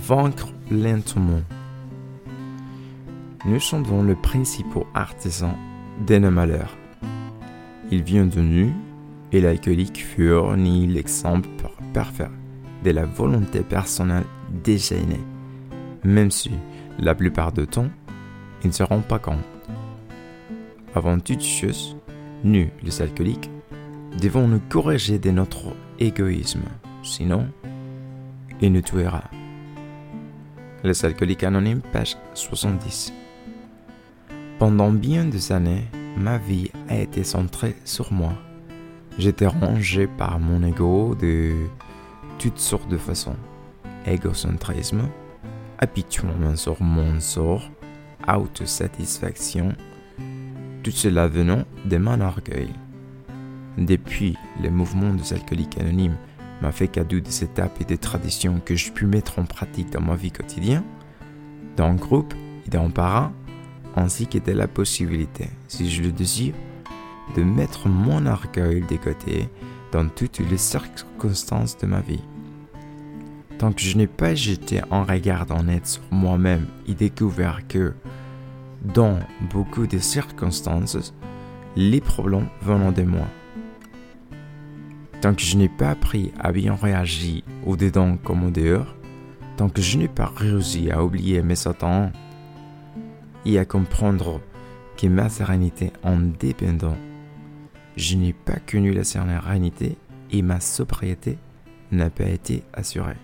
vaincre lentement. Nous sommes le principal artisan de nos malheurs. Il vient de nous et l'alcoolique fournit l'exemple parfait de la volonté personnelle déchaînée, même si, la plupart du temps, ils ne se pas compte. Avant toute chose, nous, les alcooliques, devons nous corriger de notre égoïsme, sinon, il nous tuera. Les alcooliques anonymes, page 70. Pendant bien des années, ma vie a été centrée sur moi. J'étais rangé par mon ego de toutes sortes de façons. Égocentrisme, habituellement sur mon sort, autosatisfaction, tout cela venant de mon orgueil. Depuis le mouvement des alcooliques anonymes m'a fait cadeau des étapes et des traditions que je pu mettre en pratique dans ma vie quotidienne, dans le groupe et dans le parent, ainsi que de la possibilité, si je le désire, de mettre mon orgueil de côté dans toutes les circonstances de ma vie. Tant que je n'ai pas jeté un regard honnête sur moi-même et découvert que, dans beaucoup de circonstances, les problèmes venant de moi. Tant que je n'ai pas appris à bien réagir au dedans comme au dehors, tant que je n'ai pas réussi à oublier mes attentes et à comprendre que ma sérénité en dépendant, je n'ai pas connu la sérénité et ma sobriété n'a pas été assurée.